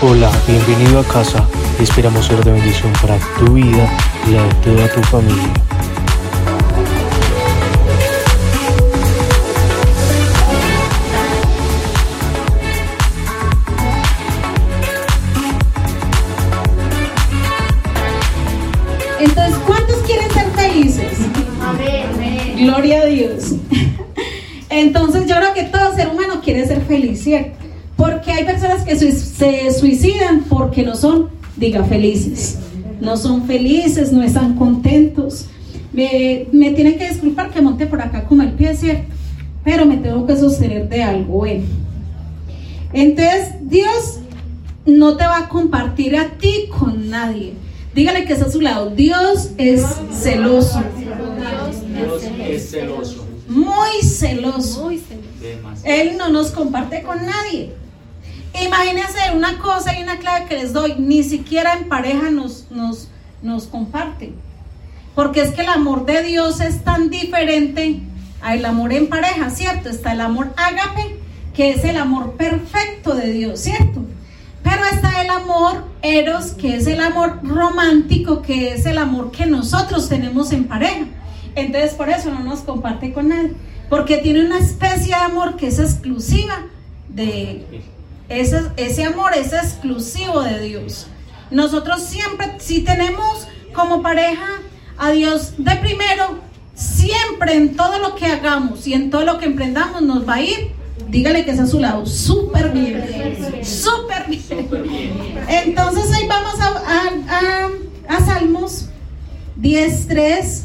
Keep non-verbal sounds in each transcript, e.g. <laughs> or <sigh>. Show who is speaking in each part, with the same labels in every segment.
Speaker 1: Hola, bienvenido a casa. Esperamos ser de bendición para tu vida y la de toda tu familia.
Speaker 2: Entonces, ¿cuántos quieren ser felices? Gloria a Dios. <laughs> Entonces, yo creo que todo ser humano quiere ser feliz, ¿cierto? Porque hay personas que se suicidan porque no son, diga, felices. No son felices, no están contentos. Me, tienen que disculpar que monte por acá con el pie, ¿cierto? Pero me tengo que sostener de algo bueno. Entonces, Dios no te va a compartir a ti con nadie. Dígale que está a su lado. Dios es celoso.
Speaker 3: Dios es celoso.
Speaker 2: Muy celoso. Él no nos comparte con nadie. Imagínense una cosa y una clave que les doy. Ni siquiera en pareja nos, nos, nos comparten. Porque es que el amor de Dios es tan diferente al amor en pareja, ¿cierto? Está el amor ágape, que es el amor perfecto de Dios, ¿cierto? Pero está el amor eros, que es el amor romántico, que es el amor que nosotros tenemos en pareja. Entonces por eso no nos comparte con nadie, porque tiene una especie de amor que es exclusiva de ese, ese amor es exclusivo de Dios. Nosotros siempre, si tenemos como pareja a Dios de primero, siempre en todo lo que hagamos y en todo lo que emprendamos nos va a ir dígale que es a su lado, súper bien, súper bien. Entonces ahí vamos a, a, Salmos 10.3.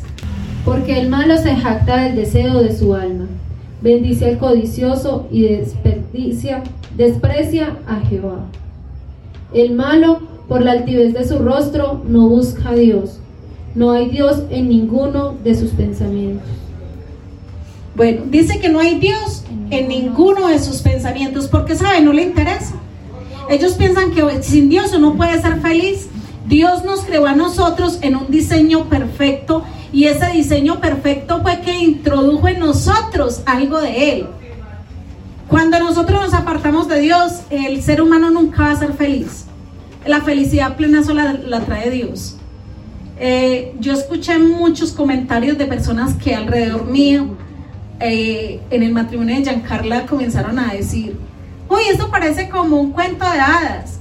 Speaker 4: Porque el malo se jacta del deseo de su alma, bendice al codicioso y desperdicia, desprecia a Jehová. El malo, por la altivez de su rostro, no busca a Dios. No hay Dios en ninguno de sus pensamientos.
Speaker 2: Bueno, dice que no hay Dios en ninguno de sus pensamientos, porque sabe, no le interesa. Ellos piensan que sin Dios uno puede ser feliz. Dios nos creó a nosotros en un diseño perfecto y ese diseño perfecto fue que introdujo en nosotros algo de Él. Cuando nosotros nos apartamos de Dios, el ser humano nunca va a ser feliz. La felicidad plena sola la trae Dios. Eh, yo escuché muchos comentarios de personas que alrededor mío eh, en el matrimonio de Giancarla comenzaron a decir, uy, esto parece como un cuento de hadas.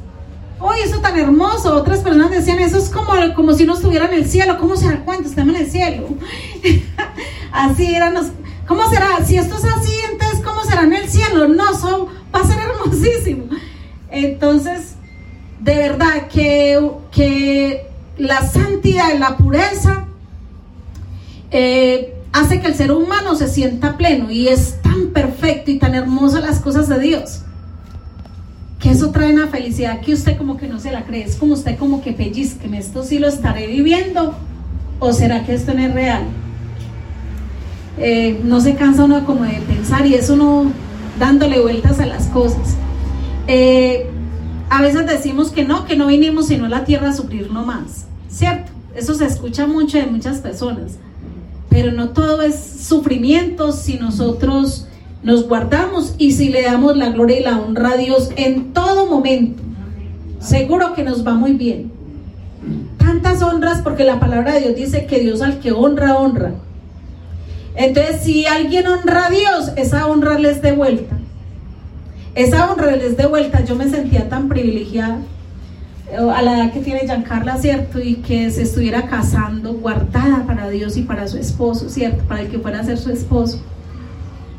Speaker 2: Uy, eso tan hermoso. Otras personas decían, eso es como, como si uno estuviera en el cielo. ¿Cómo será cuento? Estamos en el cielo. <laughs> así eran los... ¿Cómo será? Si esto es así, entonces, ¿cómo será en el cielo? No, son, va a ser hermosísimo. Entonces, de verdad que, que la santidad y la pureza eh, hace que el ser humano se sienta pleno y es tan perfecto y tan hermoso las cosas de Dios que eso trae una felicidad que usted como que no se la cree, es como usted como que pellizque, esto sí lo estaré viviendo o será que esto no es real. Eh, no se cansa uno como de pensar y eso no dándole vueltas a las cosas. Eh, a veces decimos que no, que no vinimos sino a la tierra a sufrir nomás, ¿cierto? Eso se escucha mucho de muchas personas pero no todo es sufrimiento si nosotros nos guardamos y si le damos la gloria y la honra a Dios en todo momento. Seguro que nos va muy bien. Tantas honras porque la palabra de Dios dice que Dios al que honra, honra. Entonces, si alguien honra a Dios, esa honra les de vuelta. Esa honra les de vuelta. Yo me sentía tan privilegiada a la edad que tiene Giancarla, ¿cierto? Y que se estuviera casando, guardada para Dios y para su esposo, ¿cierto? Para el que fuera a ser su esposo.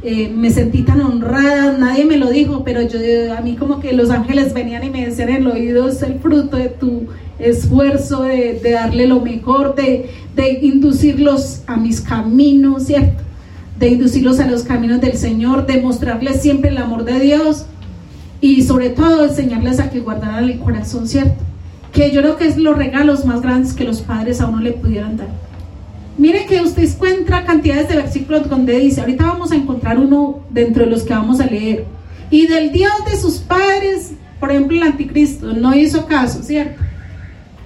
Speaker 2: Eh, me sentí tan honrada, nadie me lo dijo, pero yo a mí como que los ángeles venían y me decían el oído, es el fruto de tu esfuerzo, de, darle lo mejor, de, de inducirlos a mis caminos, ¿cierto? De inducirlos a los caminos del Señor, de mostrarles siempre el amor de Dios y sobre todo enseñarles a que guardaran el corazón, ¿cierto? Que yo creo que es los regalos más grandes que los padres a uno le pudieran dar. Mire que usted encuentra cantidades de versículos donde dice, ahorita vamos a encontrar uno dentro de los que vamos a leer. Y del Dios de sus padres, por ejemplo, el anticristo, no hizo caso, ¿cierto?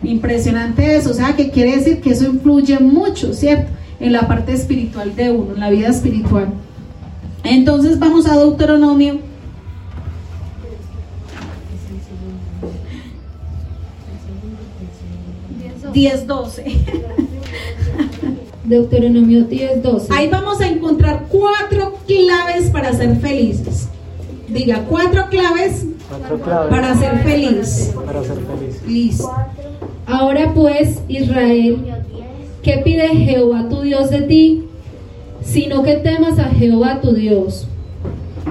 Speaker 2: Impresionante eso, o sea, que quiere decir que eso influye mucho, ¿cierto? En la parte espiritual de uno, en la vida espiritual. Entonces vamos a Deuteronomio 10, 12.
Speaker 4: Deuteronomio 10, 12.
Speaker 2: Ahí vamos a encontrar cuatro claves para ser felices. Diga, cuatro claves
Speaker 1: Cuatro claves
Speaker 2: para ser feliz.
Speaker 1: para ser feliz.
Speaker 2: Listo.
Speaker 4: Ahora pues, Israel, ¿qué pide Jehová tu Dios de ti? Sino que temas a Jehová tu Dios,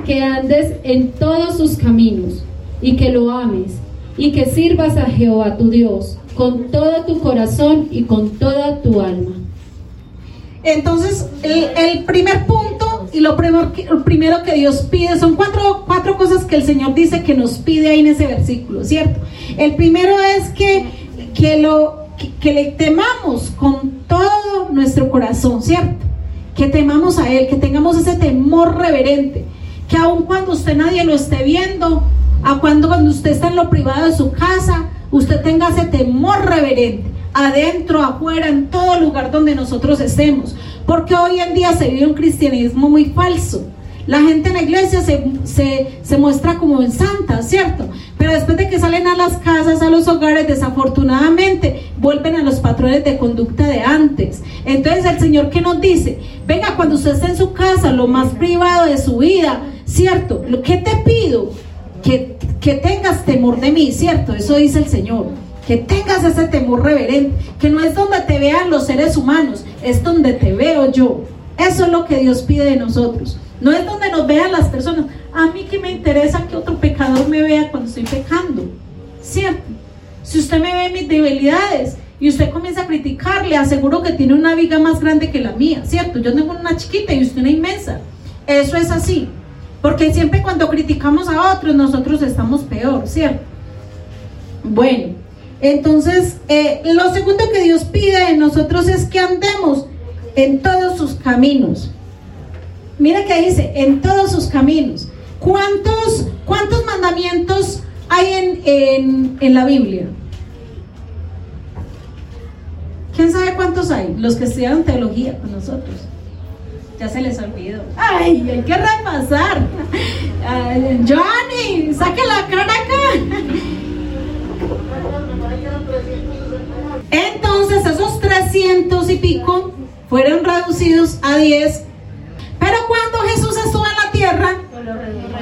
Speaker 4: que andes en todos sus caminos y que lo ames y que sirvas a Jehová tu Dios con todo tu corazón y con toda tu alma.
Speaker 2: Entonces, el, primer punto y lo primero, que, primero que Dios pide son cuatro, cuatro cosas que el Señor dice que nos pide ahí en ese versículo, ¿cierto? El primero es que, que, lo, que, que le temamos con todo nuestro corazón, ¿cierto? Que temamos a Él, que tengamos ese temor reverente, que aun cuando usted nadie lo esté viendo, a cuando cuando usted está en lo privado de su casa, usted tenga ese temor reverente, adentro, afuera, en todo lugar donde nosotros estemos. Porque hoy en día se vive un cristianismo muy falso. La gente en la iglesia se, se, se muestra como en santa, ¿cierto? Pero después de que salen a las casas, a los hogares, desafortunadamente vuelven a los patrones de conducta de antes. Entonces el Señor que nos dice, venga, cuando usted esté en su casa, lo más privado de su vida, ¿cierto? Que te pido, que, que tengas temor de mí, ¿cierto? Eso dice el Señor. Que tengas ese temor reverente, que no es donde te vean los seres humanos, es donde te veo yo. Eso es lo que Dios pide de nosotros. No es donde nos vean las personas. A mí que me interesa que otro pecador me vea cuando estoy pecando. ¿Cierto? Si usted me ve mis debilidades y usted comienza a criticar, le aseguro que tiene una viga más grande que la mía. ¿Cierto? Yo tengo una chiquita y usted una inmensa. Eso es así. Porque siempre cuando criticamos a otros, nosotros estamos peor, ¿cierto? Bueno, entonces, eh, lo segundo que Dios pide de nosotros es que andemos en todos sus caminos. Mira que dice, en todos sus caminos. ¿Cuántos, cuántos mandamientos hay en, en, la Biblia? ¿Quién sabe cuántos hay? Los que estudiaron teología con nosotros. Ya se les olvidó. ¡Ay, hay que repasar! <laughs> Ay, Johnny, saque la cara acá. Entonces esos 300 y pico fueron reducidos a 10. Pero cuando Jesús estuvo en la tierra,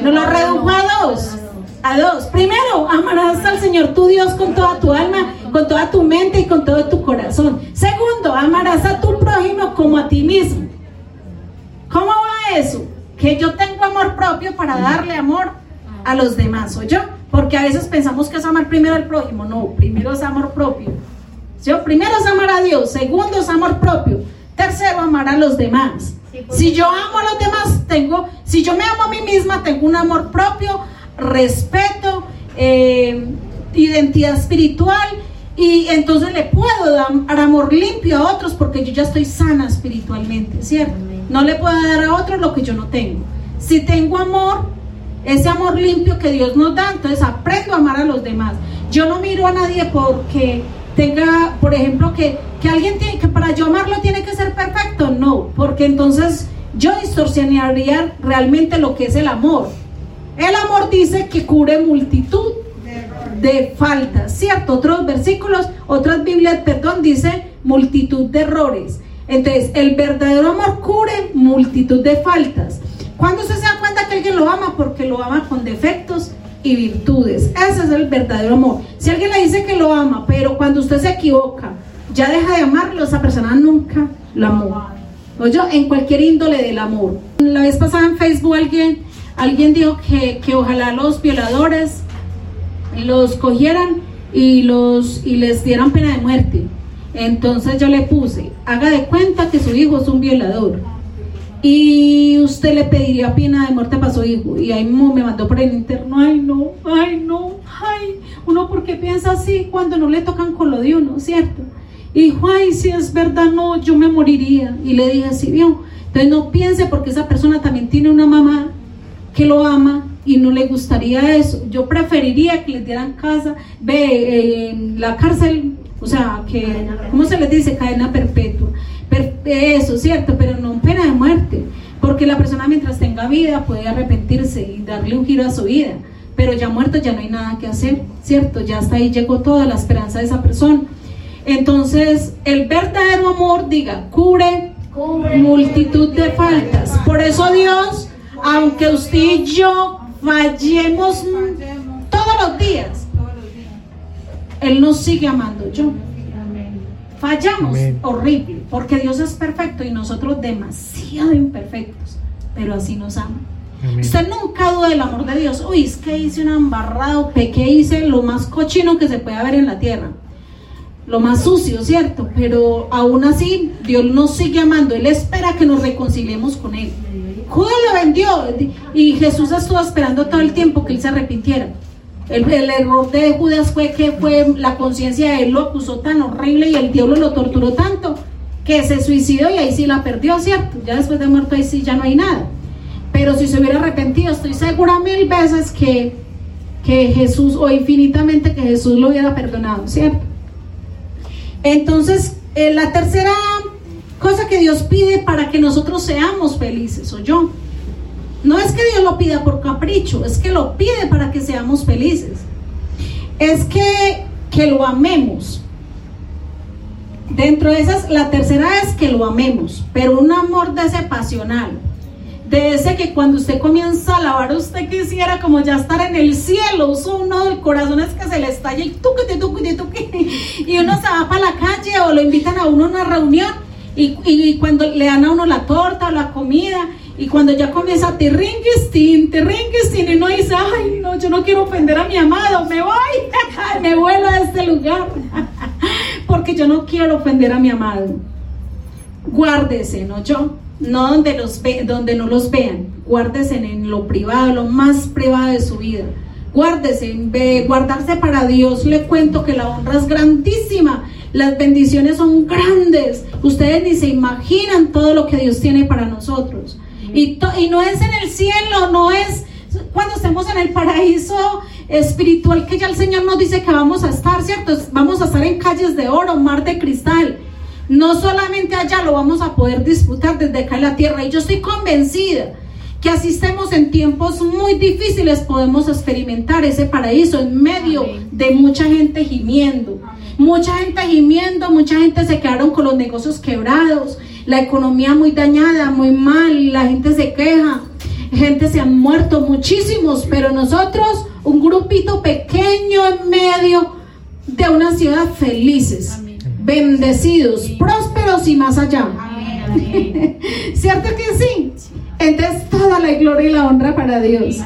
Speaker 2: no lo redujo a dos. A dos. Primero, amarás al Señor tu Dios con toda tu alma, con toda tu mente y con todo tu corazón. Segundo, amarás a tu prójimo como a ti mismo. ¿Cómo va eso? Que yo tengo amor propio para darle amor a los demás, ¿o yo? Porque a veces pensamos que es amar primero al prójimo. No, primero es amor propio. Yo, primero es amar a Dios, segundo es amor propio, tercero amar a los demás. Si yo amo a los demás, tengo, si yo me amo a mí misma, tengo un amor propio, respeto, eh, identidad espiritual y entonces le puedo dar amor limpio a otros porque yo ya estoy sana espiritualmente, ¿cierto? No le puedo dar a otros lo que yo no tengo. Si tengo amor, ese amor limpio que Dios nos da, entonces aprendo a amar a los demás. Yo no miro a nadie porque tenga, por ejemplo, que, que alguien tiene, que para yo amarlo tiene que ser perfecto, no, porque entonces yo distorsionaría realmente lo que es el amor. El amor dice que cubre multitud de faltas, ¿cierto? Otros versículos, otras Biblias, perdón, dice multitud de errores. Entonces, el verdadero amor cubre multitud de faltas. Cuando usted se da cuenta que alguien lo ama, porque lo ama con defectos y virtudes. Ese es el verdadero amor. Si alguien le dice que lo ama, pero cuando usted se equivoca, ya deja de amarlo, esa persona nunca lo amó. O yo, en cualquier índole del amor. La vez pasada en Facebook alguien, alguien dijo que, que ojalá los violadores los cogieran y, los, y les dieran pena de muerte. Entonces yo le puse, haga de cuenta que su hijo es un violador y usted le pediría pena de muerte para su hijo. Y ahí mismo me mandó por el interno, ay no, ay no, ay, uno porque piensa así cuando no le tocan con lo de uno, ¿cierto? Y dijo, ay, si es verdad, no, yo me moriría. Y le dije, sí, vio. Entonces no piense porque esa persona también tiene una mamá que lo ama y no le gustaría eso. Yo preferiría que les dieran casa, ve, eh, la cárcel, o sea, que, ¿cómo se les dice? Cadena perpetua. Eso, ¿cierto? Pero no pena de muerte. Porque la persona mientras tenga vida puede arrepentirse y darle un giro a su vida. pero ya muerto ya no hay nada que hacer, ¿cierto? Ya hasta ahí llegó toda la esperanza de esa persona. Entonces, el verdadero amor, diga, cubre, multitud de faltas. Por eso Dios, aunque usted y yo fallemos todos los días, Él nos sigue amando yo. Fallamos horrible, porque Dios es perfecto y nosotros demasiado imperfectos, pero así nos ama. Usted nunca duda del amor de Dios. Uy, es que hice un embarrado, pequé, hice lo más cochino que se puede ver en la tierra. Lo más sucio, ¿cierto? Pero aún así, Dios nos sigue amando. Él espera que nos reconciliemos con Él. Judas lo vendió y Jesús estuvo esperando todo el tiempo que Él se arrepintiera. El, error de Judas fue que fue la conciencia de él lo acusó tan horrible y el diablo lo torturó tanto que se suicidó y ahí sí la perdió, ¿cierto? Ya después de muerto ahí sí ya no hay nada. Pero si se hubiera arrepentido, estoy segura mil veces que, que Jesús, o infinitamente que Jesús lo hubiera perdonado, ¿cierto? Entonces, eh, la tercera cosa que Dios pide para que nosotros seamos felices, o yo, no es que Dios lo pida por capricho, es que lo pide para que seamos felices. Es que, que lo amemos. Dentro de esas, la tercera es que lo amemos, pero un amor de ese pasional, de ese que cuando usted comienza a alabar, usted quisiera como ya estar en el cielo, uno del corazón es que se le estalla y tuque, tuque, tuque, <laughs> y uno se va para la calle o lo invitan a uno a una reunión y, y cuando le dan a uno la torta o la comida y cuando ya comienza tirringuistín, tirringuistín, y uno dice, ay, no, yo no quiero ofender a mi amado, me voy, <laughs> me vuelo a este lugar, porque yo no quiero ofender a mi amado. Guárdese, ¿no? Yo, no donde, los ve, donde no los vean, guárdese en lo privado, lo más privado de su vida. Guárdese, guardarse para Dios. Le cuento que la honra es grandísima. Las bendiciones son grandes. Ustedes ni se imaginan todo lo que Dios tiene para nosotros. Y, no es en el cielo, no es cuando estemos en el paraíso espiritual que ya el Señor nos dice que vamos a estar, ¿cierto? Vamos a estar en calles de oro, mar de cristal. No solamente allá lo vamos a poder disfrutar desde acá en la tierra. Y yo estoy convencida que así estemos en tiempos muy difíciles, podemos experimentar ese paraíso en medio de mucha gente gimiendo. Mucha gente gimiendo, mucha gente se quedaron con los negocios quebrados, la economía muy dañada, muy mal, la gente se queja, gente se han muerto muchísimos, pero nosotros, un grupito pequeño en medio de una ciudad felices, bendecidos, prósperos y más allá. <laughs> ¿Cierto que sí? Entonces toda la gloria y la honra para Dios.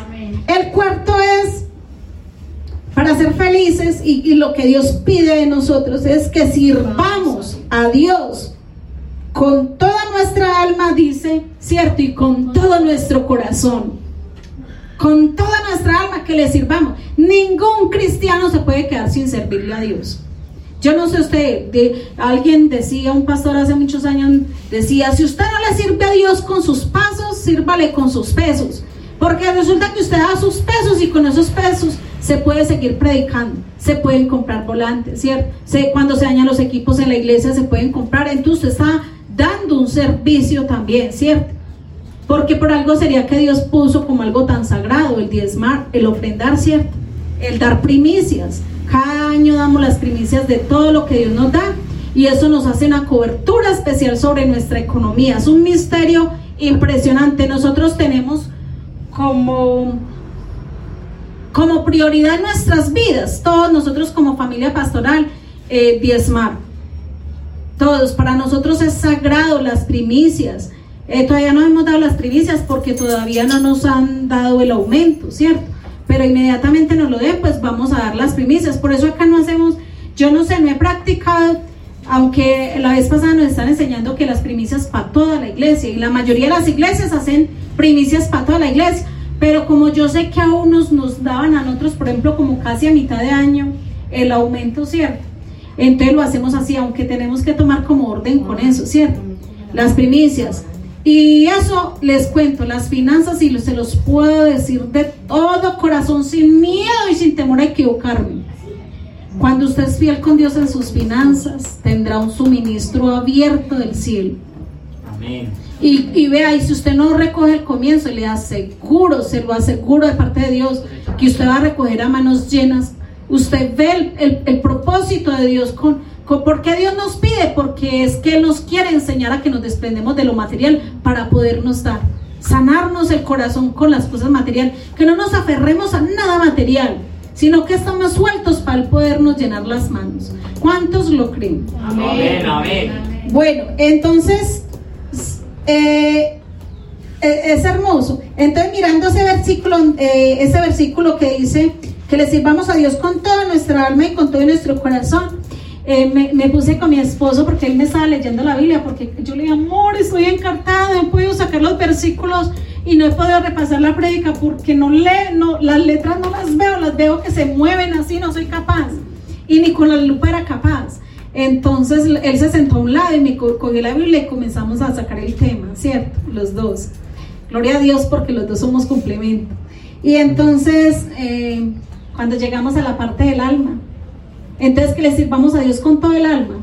Speaker 2: El cuarto es para ser felices y, y, lo que Dios pide de nosotros es que sirvamos a Dios con toda nuestra alma, dice, ¿cierto? Y con todo nuestro corazón. Con toda nuestra alma que le sirvamos. Ningún cristiano se puede quedar sin servirle a Dios. Yo no sé usted, alguien decía, un pastor hace muchos años decía, si usted no le sirve a Dios con sus pasos, sírvale con sus pesos. Porque resulta que usted da sus pesos y con esos pesos se puede seguir predicando, se pueden comprar volantes, ¿cierto? cuando se dañan los equipos en la iglesia se pueden comprar, entonces está dando un servicio también, ¿cierto? Porque por algo sería que Dios puso como algo tan sagrado el diezmar, el ofrendar, ¿cierto? El dar primicias. Cada año damos las primicias de todo lo que Dios nos da y eso nos hace una cobertura especial sobre nuestra economía. Es un misterio impresionante. Nosotros tenemos como, como prioridad nuestras vidas, todos nosotros como familia pastoral, eh, diezmar todos. Para nosotros es sagrado las primicias. Eh, todavía no hemos dado las primicias porque todavía no nos han dado el aumento, ¿cierto? Pero inmediatamente nos lo den, pues vamos a dar las primicias. Por eso acá no hacemos, yo no sé, no he practicado, aunque la vez pasada nos están enseñando que las primicias para toda la iglesia y la mayoría de las iglesias hacen primicias para toda la iglesia. Pero como yo sé que a unos nos daban a nosotros, por ejemplo, como casi a mitad de año, el aumento, ¿cierto? Entonces lo hacemos así, aunque tenemos que tomar como orden con eso, ¿cierto? Las primicias. Y eso les cuento, las finanzas, y se los puedo decir de todo corazón, sin miedo y sin temor a equivocarme. Cuando usted es fiel con Dios en sus finanzas, tendrá un suministro abierto del cielo. Amén. Y, y vea, y si usted no recoge el comienzo, le aseguro, se lo aseguro de parte de Dios, que usted va a recoger a manos llenas. Usted ve el, el- el propósito de Dios con, con- ¿Por qué Dios nos pide? Porque es que Él nos quiere enseñar a que nos desprendemos de lo material para podernos dar. Sanarnos el corazón con las cosas materiales. Que no nos aferremos a nada material, sino que estamos sueltos para podernos llenar las manos. ¿Cuántos lo creen?
Speaker 3: Amén, amén.
Speaker 2: Bueno, entonces eh, eh, es hermoso. Entonces mirando ese versículo, eh, ese versículo que dice que le sirvamos a Dios con toda nuestra alma y con todo nuestro corazón. Eh, me, me puse con mi esposo porque él me estaba leyendo la Biblia, porque yo le dije, amor, estoy encartada, no he podido sacar los versículos y no he podido repasar la prédica porque no lee, no, las letras no las veo, las veo que se mueven así, no soy capaz. Y ni con la lupa era capaz. Entonces él se sentó a un lado y me co- cogió la Biblia y comenzamos a sacar el tema, ¿cierto? Los dos. Gloria a Dios porque los dos somos complemento. Y entonces, eh, cuando llegamos a la parte del alma, entonces que le sirvamos a Dios con todo el alma.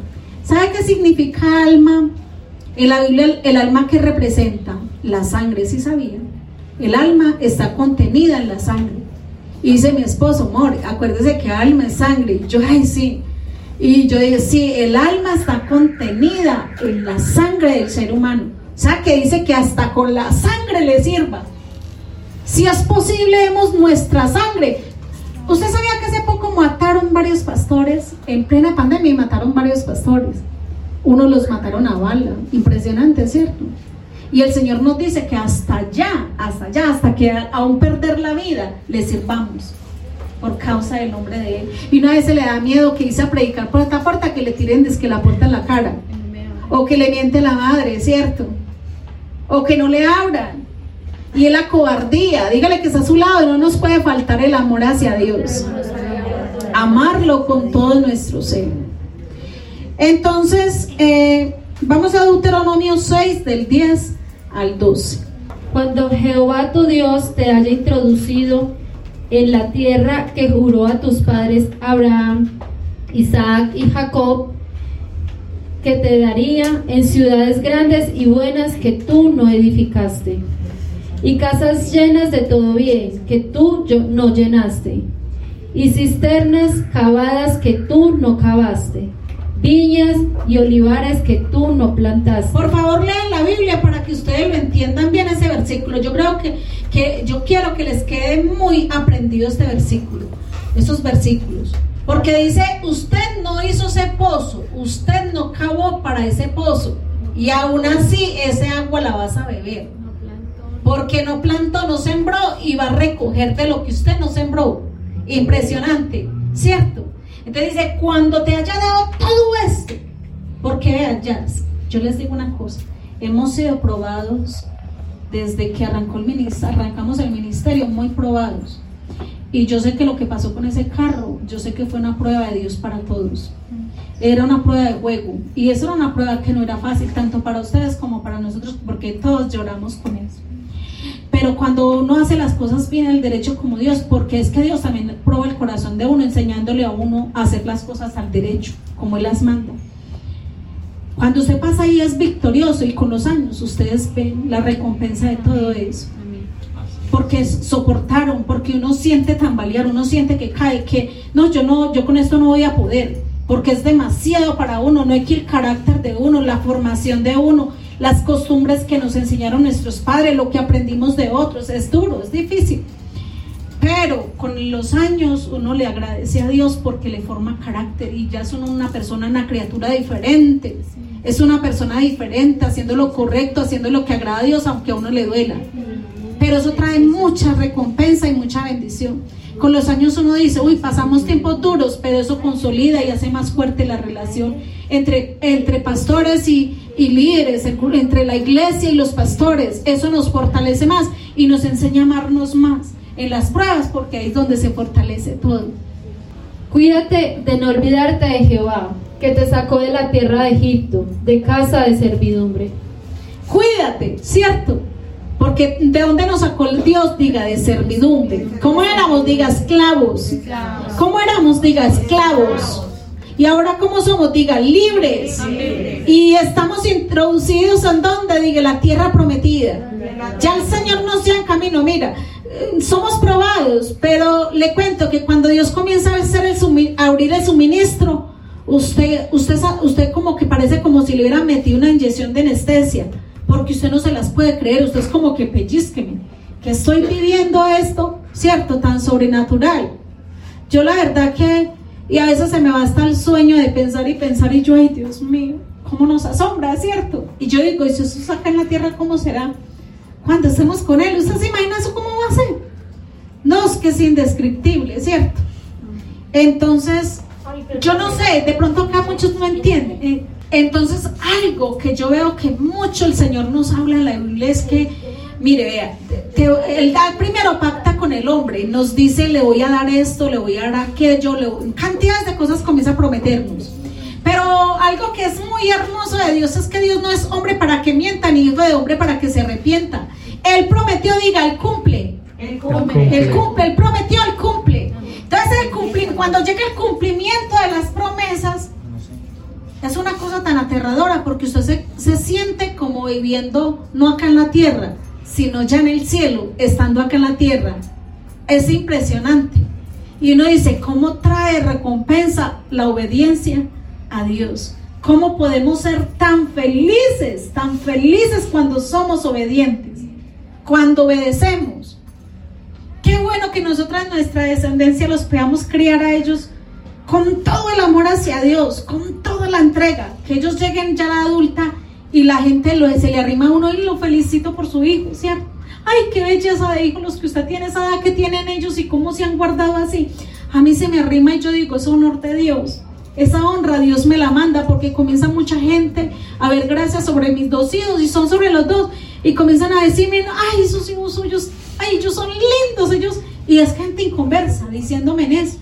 Speaker 2: ¿Sabe qué significa alma? En la Biblia el, alma que representa la sangre, ¿sí sabía? El alma está contenida en la sangre. Y dice mi esposo, amor, acuérdese que alma es sangre. Yo, ay, sí. Y yo dije, sí, el alma está contenida en la sangre del ser humano. O sea, que dice que hasta con la sangre le sirva. Si es posible, demos nuestra sangre. ¿Usted sabía que hace poco mataron varios pastores? En plena pandemia mataron varios pastores. Unos los mataron a bala. Impresionante, ¿cierto? Y el Señor nos dice que hasta allá, hasta allá, hasta que aún perder la vida, le sirvamos por causa del nombre de Él. Y una vez se le da miedo que irse a predicar por esta puerta que le tiren desde la puerta en la cara. O que le miente la madre, ¿cierto? O que no le abran. Y es la cobardía. Dígale que está a su lado no nos puede faltar el amor hacia Dios. Amarlo con todo nuestro ser. Entonces, eh, vamos a Deuteronomio 6 del 10 al 12.
Speaker 4: Cuando Jehová tu Dios te haya introducido en la tierra que juró a tus padres Abraham, Isaac y Jacob, que te daría en ciudades grandes y buenas que tú no edificaste, y casas llenas de todo bien que tú no llenaste, y cisternas cavadas que tú no cavaste, viñas y olivares que tú no plantaste.
Speaker 2: Por favor, lean la Biblia para que ustedes lo entiendan bien ese versículo. Yo creo que, que yo quiero que les quede muy aprendido este versículo, esos versículos. Porque dice, usted no hizo ese pozo, usted no cavó para ese pozo. Y aún así ese agua la vas a beber. Porque no plantó, no sembró y va a recoger de lo que usted no sembró. Impresionante, ¿cierto? Entonces dice, cuando te haya dado todo esto, porque vean, ya, yo les digo una cosa, hemos sido probados desde que arrancó el ministerio, arrancamos el ministerio muy probados. Y yo sé que lo que pasó con ese carro, yo sé que fue una prueba de Dios para todos. Era una prueba de juego. Y eso era una prueba que no era fácil, tanto para ustedes como para nosotros, porque todos lloramos con eso. Pero cuando uno hace las cosas bien el derecho como Dios, porque es que Dios también prueba el corazón de uno, enseñándole a uno a hacer las cosas al derecho, como Él las manda. Cuando usted pasa ahí es victorioso y con los años ustedes ven la recompensa de todo eso. Porque soportaron, porque uno siente tambalear, uno siente que cae, que no, yo no, yo con esto no voy a poder, porque es demasiado para uno, no hay que el carácter de uno, la formación de uno, las costumbres que nos enseñaron nuestros padres, lo que aprendimos de otros, es duro, es difícil. Pero con los años uno le agradece a Dios porque le forma carácter y ya uno una persona, una criatura diferente. Es una persona diferente, haciendo lo correcto, haciendo lo que agrada a Dios, aunque a uno le duela. Pero eso trae mucha recompensa y mucha bendición. Con los años uno dice, uy, pasamos tiempos duros, pero eso consolida y hace más fuerte la relación entre, entre pastores y, y líderes, entre la iglesia y los pastores. Eso nos fortalece más y nos enseña a amarnos más en las pruebas, porque ahí es donde se fortalece todo.
Speaker 4: Cuídate de no olvidarte de Jehová, que te sacó de la tierra de Egipto, de casa de servidumbre.
Speaker 2: Cuídate, ¿cierto? Porque de dónde nos sacó el Dios, diga, de servidumbre. ¿Cómo éramos? Diga, esclavos. ¿Cómo éramos? Diga, esclavos. Y ahora, ¿cómo somos? Diga, libres. Y estamos introducidos en donde, diga, la tierra prometida. Ya el Señor nos lleva en camino. Mira, somos probados, pero le cuento que cuando Dios comienza a, hacer el a abrir el suministro, usted, usted, usted como que parece como si le hubiera metido una inyección de anestesia, porque usted no se las puede creer. Usted es como que pellizqueme, que estoy viviendo esto, ¿cierto? Tan sobrenatural. Yo la verdad que y a veces se me va hasta el sueño de pensar y pensar y yo, ay Dios mío, cómo nos asombra, ¿cierto? Y yo digo, ¿y si eso saca en la tierra, cómo será? Cuando estemos con Él, ¿usted se imagina eso cómo va a ser? No, es que es indescriptible, ¿cierto? Entonces, yo no sé, de pronto acá muchos no entienden. Eh, entonces, algo que yo veo que mucho el Señor nos habla en la Biblia es que Mire, vea, el primero pacta con el hombre, nos dice, le voy a dar esto, le voy a dar aquello, le, cantidades de cosas comienza a prometernos. Pero algo que es muy hermoso de Dios es que Dios no es hombre para que mienta, ni hijo de hombre para que se arrepienta. Él prometió, diga, él cumple. Él cumple. Él cumple, él prometió, él cumple. Entonces, el cuando llega el cumplimiento de las promesas, es una cosa tan aterradora porque usted se, se siente como viviendo no acá en la tierra, sino ya en el cielo, estando acá en la tierra. Es impresionante. Y uno dice, ¿cómo trae recompensa la obediencia a Dios? ¿Cómo podemos ser tan felices, tan felices cuando somos obedientes? Cuando obedecemos. Qué bueno que nosotras, nuestra descendencia, los podamos criar a ellos con todo el amor hacia Dios, con toda la entrega. Que ellos lleguen ya a la adulta y la gente lo, se le arrima a uno y lo felicito por su hijo, ¿cierto? Ay, qué belleza de hijos los que usted tiene, esa edad que tienen ellos y cómo se han guardado así. A mí se me arrima y yo digo, es honor de Dios. Esa honra Dios me la manda porque comienza mucha gente a ver gracias sobre mis dos hijos y son sobre los dos y comienzan a decirme, ay, esos hijos suyos, ay, ellos son lindos, ellos. Y es gente inconversa diciéndome en eso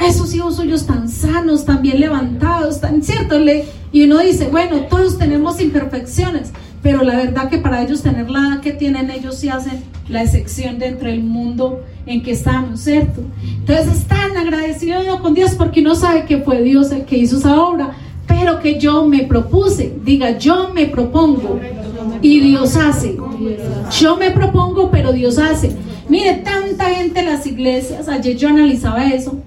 Speaker 2: esos hijos suyos tan sanos, tan bien levantados, tan cierto. Le, y uno dice, bueno, todos tenemos imperfecciones, pero la verdad que para ellos tener la que tienen, ellos sí hacen la excepción dentro del mundo en que estamos, ¿cierto? Entonces están agradecidos con Dios porque no sabe que fue Dios el que hizo esa obra, pero que yo me propuse, diga, yo me propongo y Dios hace. Yo me propongo, pero Dios hace. Mire, tanta gente en las iglesias, ayer yo analizaba eso,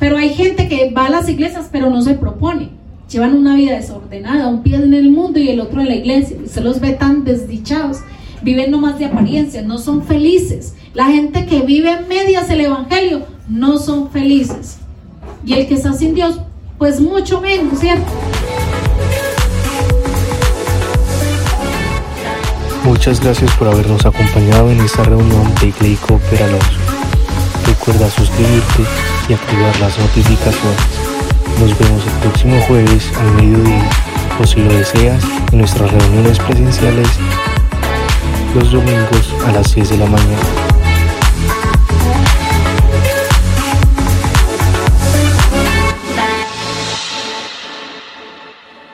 Speaker 2: pero hay gente que va a las iglesias pero no se propone. Llevan una vida desordenada, un pie en el mundo y el otro en la iglesia. Se los ve tan desdichados. Viven nomás de apariencia, no son felices. La gente que vive en medias el evangelio no son felices. Y el que está sin Dios, pues mucho menos, ¿cierto?
Speaker 1: Muchas gracias por habernos acompañado en esta reunión de Iglesia. Recuerda suscribirte y activar las notificaciones. Nos vemos el próximo jueves al mediodía o si lo deseas en nuestras reuniones presenciales los domingos a las 6 de la mañana.